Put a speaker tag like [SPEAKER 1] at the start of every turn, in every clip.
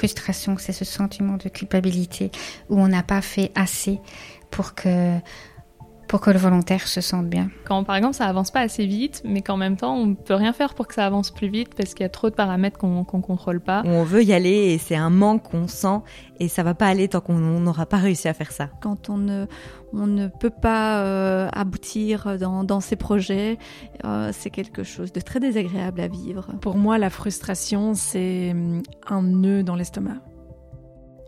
[SPEAKER 1] frustration, c'est ce sentiment de culpabilité où on n'a pas fait assez pour que pour que le volontaire se sente bien.
[SPEAKER 2] Quand par exemple ça avance pas assez vite, mais qu'en même temps on peut rien faire pour que ça avance plus vite parce qu'il y a trop de paramètres qu'on ne contrôle pas.
[SPEAKER 3] On veut y aller et c'est un manque qu'on sent et ça va pas aller tant qu'on n'aura pas réussi à faire ça.
[SPEAKER 4] Quand on ne, on ne peut pas euh, aboutir dans, dans, ces projets, euh, c'est quelque chose de très désagréable à vivre.
[SPEAKER 5] Pour moi, la frustration, c'est hum, un nœud dans l'estomac.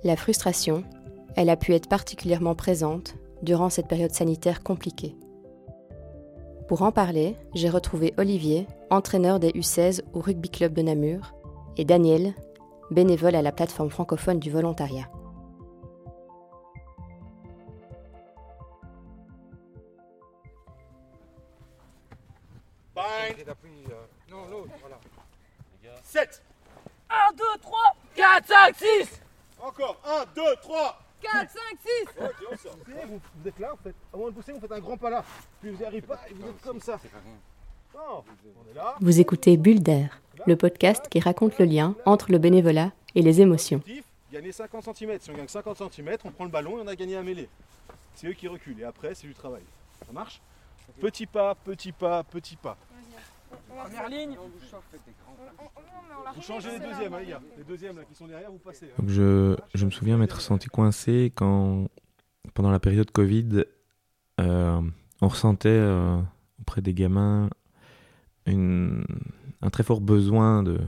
[SPEAKER 6] La frustration, elle a pu être particulièrement présente durant cette période sanitaire compliquée. Pour en parler, j'ai retrouvé Olivier, entraîneur des U16 au Rugby Club de Namur, et Daniel, bénévole à la plateforme francophone du volontariat.
[SPEAKER 7] Non, 7 1, 2, 3, 4, 5, 6 Encore 1, 2, 3 4, 5, 6 Ok, on sort. Vous, vous êtes là, en fait. Avant de pousser, vous faites un grand pas là. Puis vous n'y arrivez pas et vous êtes comme ça.
[SPEAKER 6] Non, on est là. Vous écoutez Bulle d'air, le podcast qui raconte le lien entre le bénévolat et les émotions.
[SPEAKER 7] Gagner 50 cm. Si on gagne 50 cm, on prend le ballon et on a gagné à mêlée. C'est eux qui reculent. Et après, c'est du travail. Ça marche? Petit pas, petit pas, petit pas. Première ligne. Vous changez les deuxièmes, hein, les gars. Les deuxièmes là, qui sont derrière, vous passez.
[SPEAKER 8] Donc je, je, me souviens m'être senti coincé quand, pendant la période Covid, euh, on ressentait euh, auprès des gamins une, un très fort besoin de,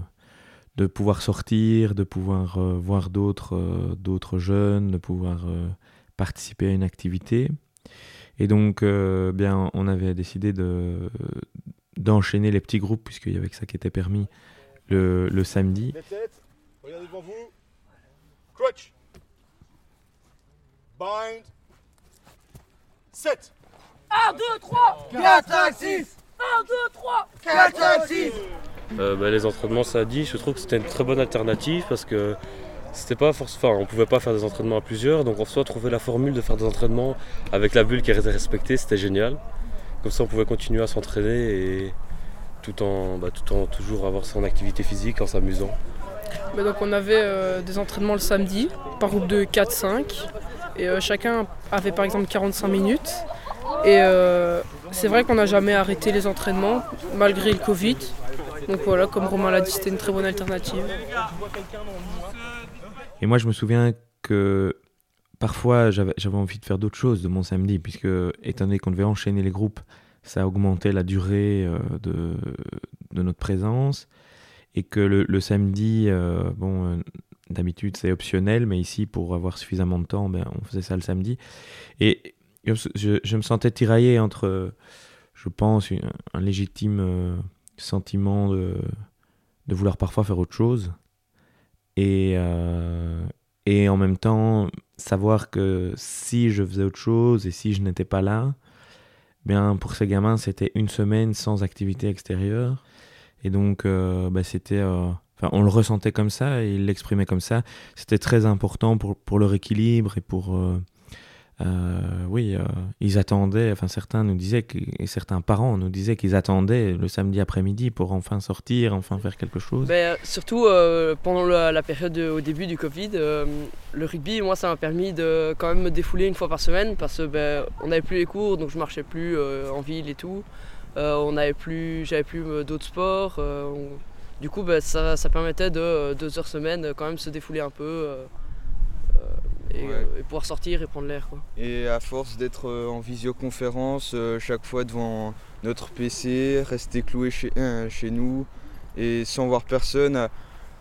[SPEAKER 8] de pouvoir sortir, de pouvoir euh, voir d'autres euh, d'autres jeunes, de pouvoir euh, participer à une activité. Et donc, euh, bien, on avait décidé de d'enchaîner les petits groupes, puisqu'il y avait que ça qui était permis, le, le samedi.
[SPEAKER 7] Les têtes, regardez devant vous. Crutch. Bind. 7.
[SPEAKER 9] 1, 2, 3, 4, 5, 6. 1, 2, 3, 4, 5, 6.
[SPEAKER 10] Euh, bah, les entraînements samedi, je trouve que c'était une très bonne alternative parce que c'était pas force, enfin, on pouvait pas faire des entraînements à plusieurs, donc en soi trouver la formule de faire des entraînements avec la bulle qui était respectée, c'était génial. Comme ça, on pouvait continuer à s'entraîner et tout en, bah, tout en toujours avoir son activité physique en s'amusant.
[SPEAKER 11] Bah donc on avait euh, des entraînements le samedi par groupe de 4-5 et euh, chacun avait par exemple 45 minutes. Et euh, c'est vrai qu'on n'a jamais arrêté les entraînements malgré le Covid. Donc voilà, comme Romain l'a dit, c'était une très bonne alternative.
[SPEAKER 8] Et moi, je me souviens que parfois, j'avais envie de faire d'autres choses de mon samedi, puisque, étant donné qu'on devait enchaîner les groupes, ça augmentait la durée euh, de, notre présence. Et que le, samedi, euh, bon, euh, d'habitude, c'est optionnel, mais ici, pour avoir suffisamment de temps, ben, on faisait ça le samedi. Et je, me sentais tiraillé entre, je pense, un, légitime sentiment de, vouloir parfois faire autre chose. Et, et en même temps, savoir que si je faisais autre chose et si je n'étais pas là, bien pour ces gamins, c'était une semaine sans activité extérieure. Et donc, euh, bah, c'était. Euh, enfin, on le ressentait comme ça et il l'exprimait comme ça. C'était très important pour, pour leur équilibre et pour, euh, euh, oui, euh, ils attendaient, enfin certains nous disaient, et certains parents nous disaient qu'ils attendaient le samedi après-midi pour enfin sortir, enfin faire quelque chose.
[SPEAKER 12] Ben, surtout euh, pendant la, période de, au début du Covid, le rugby, moi ça m'a permis de quand même me défouler une fois par semaine parce que ben, n'avait plus les cours, donc je marchais plus en ville et tout. On plus, j'avais plus d'autres sports. Du coup, ben, ça, ça, permettait de deux heures semaine quand même se défouler un peu et, ouais. et, pouvoir sortir et prendre l'air.
[SPEAKER 13] Et à force d'être euh, en visioconférence, euh, chaque fois devant notre PC, rester cloué chez, euh, chez nous et sans voir personne, à,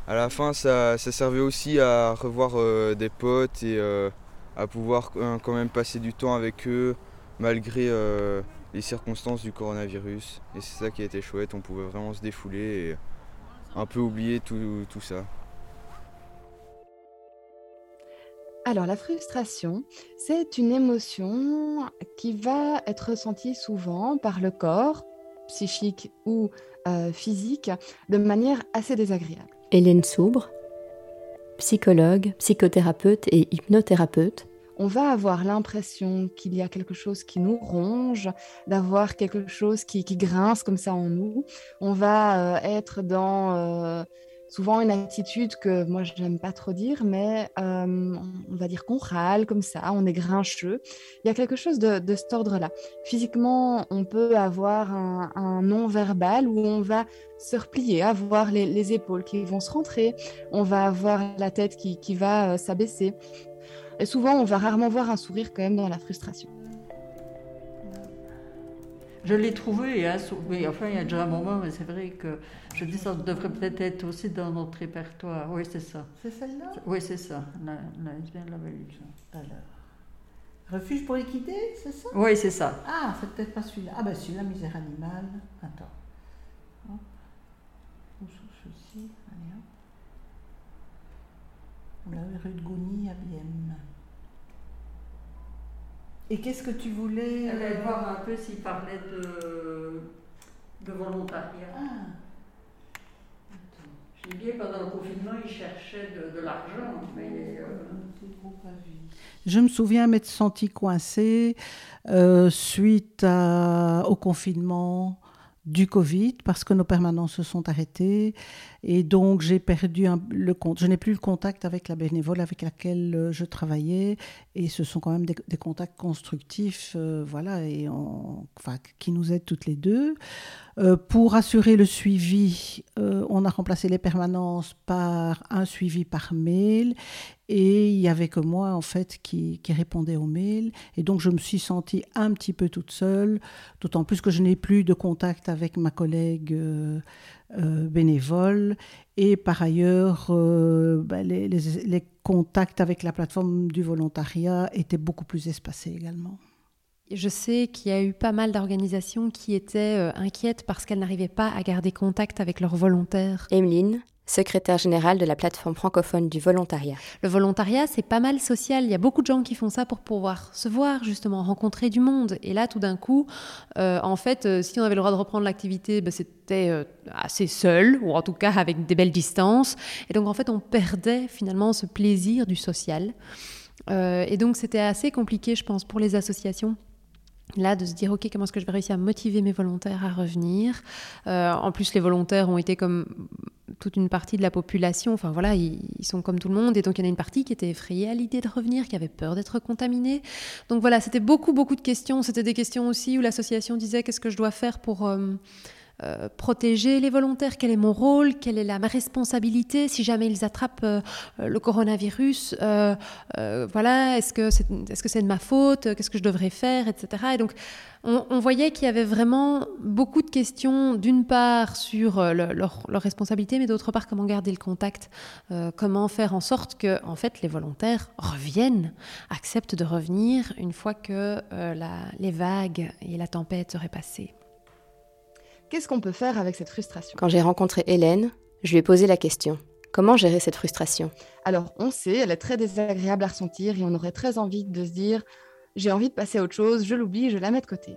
[SPEAKER 13] à la fin ça, ça, servait aussi à revoir euh, des potes et euh, à pouvoir quand même passer du temps avec eux malgré les circonstances du coronavirus. Et c'est ça qui a été chouette, on pouvait vraiment se défouler et un peu oublier tout, tout ça.
[SPEAKER 4] Alors la frustration, c'est une émotion qui va être ressentie souvent par le corps, psychique ou euh, physique, de manière assez désagréable.
[SPEAKER 6] Hélène Soubre, psychologue, psychothérapeute et hypnothérapeute.
[SPEAKER 4] On va avoir l'impression qu'il y a quelque chose qui nous ronge, d'avoir quelque chose qui, qui, grince comme ça en nous. On va euh, être dans... Euh, souvent une attitude que moi je n'aime pas trop dire, mais euh, on va dire qu'on râle comme ça, on est grincheux. Il y a quelque chose de, de cet ordre-là. Physiquement, on peut avoir un, non-verbal où on va se replier, avoir les, épaules qui vont se rentrer, on va avoir la tête qui, va euh, s'abaisser. Et souvent, on va rarement voir un sourire quand même dans la frustration.
[SPEAKER 14] Je l'ai trouvé, hein, mais enfin, il y a déjà un moment, mais c'est vrai que je dis ça devrait peut-être être aussi dans notre répertoire. Oui, c'est ça.
[SPEAKER 15] C'est celle-là?
[SPEAKER 14] Oui, c'est ça. La, ça, tout à l'heure.
[SPEAKER 15] Refuge pour équité, c'est ça?
[SPEAKER 14] Oui, c'est ça.
[SPEAKER 15] Ah, c'est peut-être pas celui-là. Ah, ben celui-là, misère animale. Attends. Hop. Où ceci Allez, hop. On l'a rue de Gouny à Bienne. Et qu'est-ce que tu voulais
[SPEAKER 14] euh... voir un peu s'il parlait de, de volontariat. Ah. J'ai bien pendant le confinement, il cherchait de, de l'argent, mais. Euh...
[SPEAKER 15] Je me souviens m'être senti coincée euh, suite à, au confinement du Covid parce que nos permanences se sont arrêtées et donc j'ai perdu le compte. Je n'ai plus le contact avec la bénévole avec laquelle euh, je travaillais et ce sont quand même des, contacts constructifs, euh, voilà, et qui nous aident toutes les deux. Euh, pour assurer le suivi, on a remplacé les permanences par un suivi par mail et il y avait que moi en fait qui, qui répondait aux mails et donc je me suis sentie un petit peu toute seule, d'autant plus que je n'ai plus de contact avec ma collègue euh, bénévoles. Et par ailleurs, euh, bah, les, les, contacts avec la plateforme du volontariat étaient beaucoup plus espacés également.
[SPEAKER 16] Je sais qu'il y a eu pas mal d'organisations qui étaient euh, inquiètes parce qu'elles n'arrivaient pas à garder contact avec leurs volontaires.
[SPEAKER 6] Emeline, secrétaire générale de la plateforme francophone du volontariat.
[SPEAKER 16] Le volontariat, c'est pas mal social. Il y a beaucoup de gens qui font ça pour pouvoir se voir, justement, rencontrer du monde. Et là, tout d'un coup, euh, en fait, euh, si on avait le droit de reprendre l'activité, ben, c'était euh, assez seul, ou en tout cas avec des belles distances. Et donc, en fait, on perdait finalement ce plaisir du social. et donc, c'était assez compliqué, je pense, pour les associations là de se dire ok comment est-ce que je vais réussir à motiver mes volontaires à revenir en plus les volontaires ont été comme toute une partie de la population, enfin voilà, ils, sont comme tout le monde, et donc il y en a une partie qui était effrayée à l'idée de revenir, qui avait peur d'être contaminée. Donc voilà, c'était beaucoup, beaucoup de questions. C'était des questions aussi où l'association disait qu'est-ce que je dois faire pour... Euh, euh, protéger les volontaires, quel est mon rôle, quelle est la, ma responsabilité si jamais ils attrapent euh, le coronavirus, voilà, est-ce que c'est est -ce c'est de ma faute, qu'est-ce que je devrais faire, etc. Et donc on, voyait qu'il y avait vraiment beaucoup de questions, d'une part sur euh, leur, responsabilité, mais d'autre part comment garder le contact, euh, comment faire en sorte que en fait, les volontaires reviennent, acceptent de revenir une fois que euh, les vagues et la tempête seraient passées.
[SPEAKER 4] Qu'est-ce qu'on peut faire avec cette frustration
[SPEAKER 6] Quand j'ai rencontré Hélène, je lui ai posé la question. Comment gérer cette frustration?
[SPEAKER 4] Alors, on sait, elle est très désagréable à ressentir et on aurait très envie de se dire j'ai envie de passer à autre chose, je l'oublie, je la mets de côté.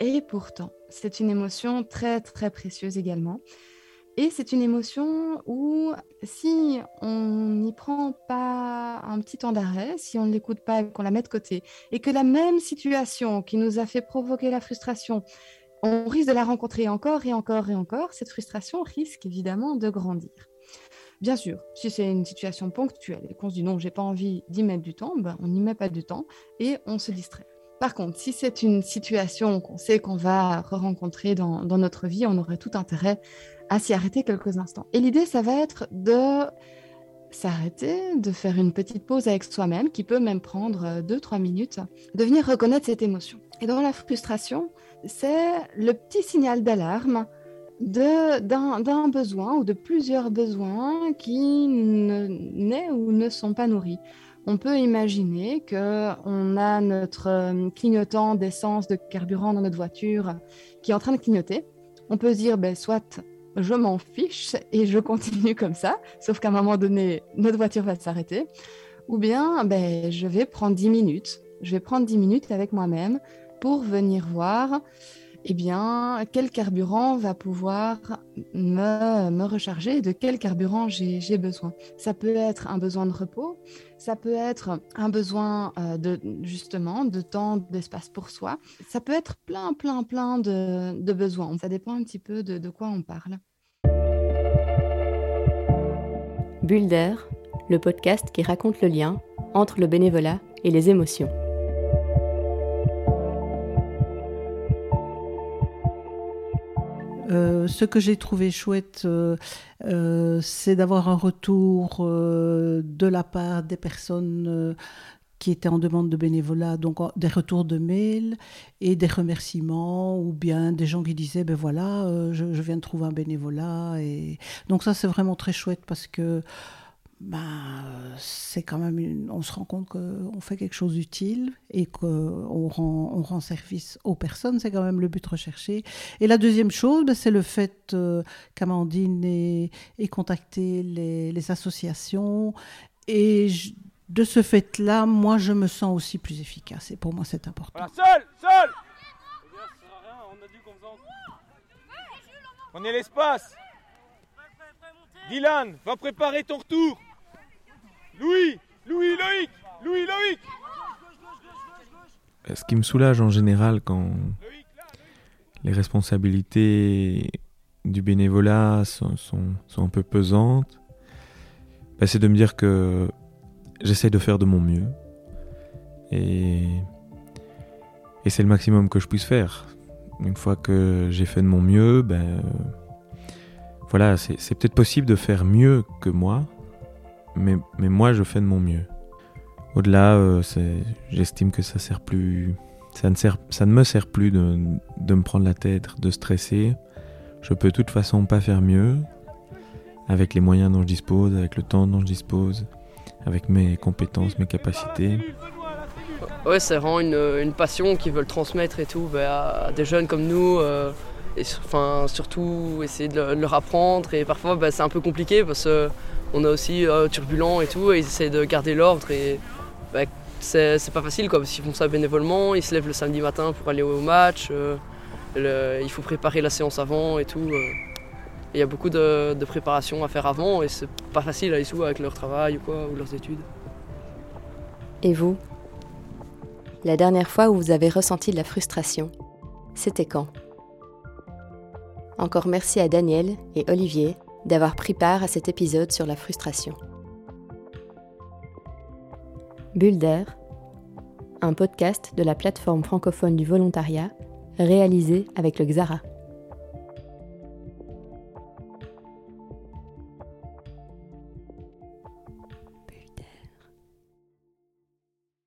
[SPEAKER 4] Et pourtant, c'est une émotion très très précieuse également. Et c'est une émotion où si on n'y prend pas un petit temps d'arrêt, si on ne l'écoute pas et qu'on la met de côté, et que la même situation qui nous a fait provoquer la frustration, on risque de la rencontrer encore et encore et encore, cette frustration risque évidemment de grandir. Bien sûr, si c'est une situation ponctuelle et qu'on se dit non, j'ai pas envie d'y mettre du temps, ben, on n'y met pas du temps et on se distrait. Par contre, si c'est une situation qu'on sait qu'on va re-rencontrer dans, notre vie, on aurait tout intérêt à s'y arrêter quelques instants. Et l'idée, ça va être de s'arrêter, de faire une petite pause avec soi-même, qui peut même prendre 2-3 minutes, de venir reconnaître cette émotion. Et dans la frustration, c'est le petit signal d'alarme d'un besoin ou de plusieurs besoins qui n'est ou ne sont pas nourris. On peut imaginer qu'on a notre euh, clignotant d'essence, de carburant dans notre voiture qui est en train de clignoter. On peut se dire, ben, soit je m'en fiche et je continue comme ça, sauf qu'à un moment donné, notre voiture va s'arrêter. Ou bien, ben, je vais prendre 10 minutes. Je vais prendre 10 minutes avec moi-même pour venir voir eh bien, quel carburant va pouvoir me, recharger de quel carburant j'ai besoin. Ça peut être un besoin de repos, ça peut être un besoin euh, de justement de temps, d'espace pour soi. Ça peut être plein, plein, plein de, besoins. Ça dépend un petit peu de, de quoi on parle.
[SPEAKER 6] Bulle d'air, le podcast qui raconte le lien entre le bénévolat et les émotions.
[SPEAKER 15] Euh, ce que j'ai trouvé chouette, euh, euh, c'est d'avoir un retour de la part des personnes qui étaient en demande de bénévolat, donc des retours de mails et des remerciements, ou bien des gens qui disaient, ben voilà, je, je, viens de trouver un bénévolat. Et... Donc ça, c'est vraiment très chouette parce que ben, c'est quand même on se rend compte qu'on fait quelque chose d'utile et qu'on rend, on rend service aux personnes, c'est quand même le but recherché. Et la deuxième chose, ben, c'est le fait euh, qu'Amandine ait, contacté les, les, associations. Et de ce fait-là, moi, je me sens aussi plus efficace. Et pour moi, c'est important.
[SPEAKER 7] Voilà, seul, seul! On est l'espace. Dylan, va préparer ton retour Louis Louis Loïc Louis Loïc
[SPEAKER 8] Ce qui me soulage en général quand les responsabilités du bénévolat sont, un peu pesantes, bah, c'est de me dire que j'essaie de faire de mon mieux. Et, c'est le maximum que je puisse faire. Une fois que j'ai fait de mon mieux, ben voilà, c'est peut-être possible de faire mieux que moi, mais, moi je fais de mon mieux. Au-delà, euh, j'estime que ça sert plus, ça ne, me sert plus de, me prendre la tête, de stresser. Je peux de toute façon pas faire mieux avec les moyens dont je dispose, avec le temps dont je dispose, avec mes compétences, mes capacités.
[SPEAKER 12] Ouais, c'est vraiment une, passion qu'ils veulent transmettre et tout bah, à des jeunes comme nous. Euh, et surtout essayer de, leur apprendre. Et parfois, bah, c'est un peu compliqué parce que on a aussi euh, turbulent et tout, ils essaient de garder l'ordre et bah, c'est pas facile quoi, parce qu'ils font ça bénévolement, ils se lèvent le samedi matin pour aller au match, euh, il faut préparer la séance avant et tout. Euh. Il y a beaucoup de, préparation à faire avant et c'est pas facile à les sous avec leur travail ou ou leurs études.
[SPEAKER 6] Et vous? La dernière fois où vous avez ressenti de la frustration, c'était quand? Encore merci à Daniel et Olivier d'avoir pris part à cet épisode sur la frustration. Bulle d'air, un podcast de la plateforme francophone du volontariat réalisé avec le Xara.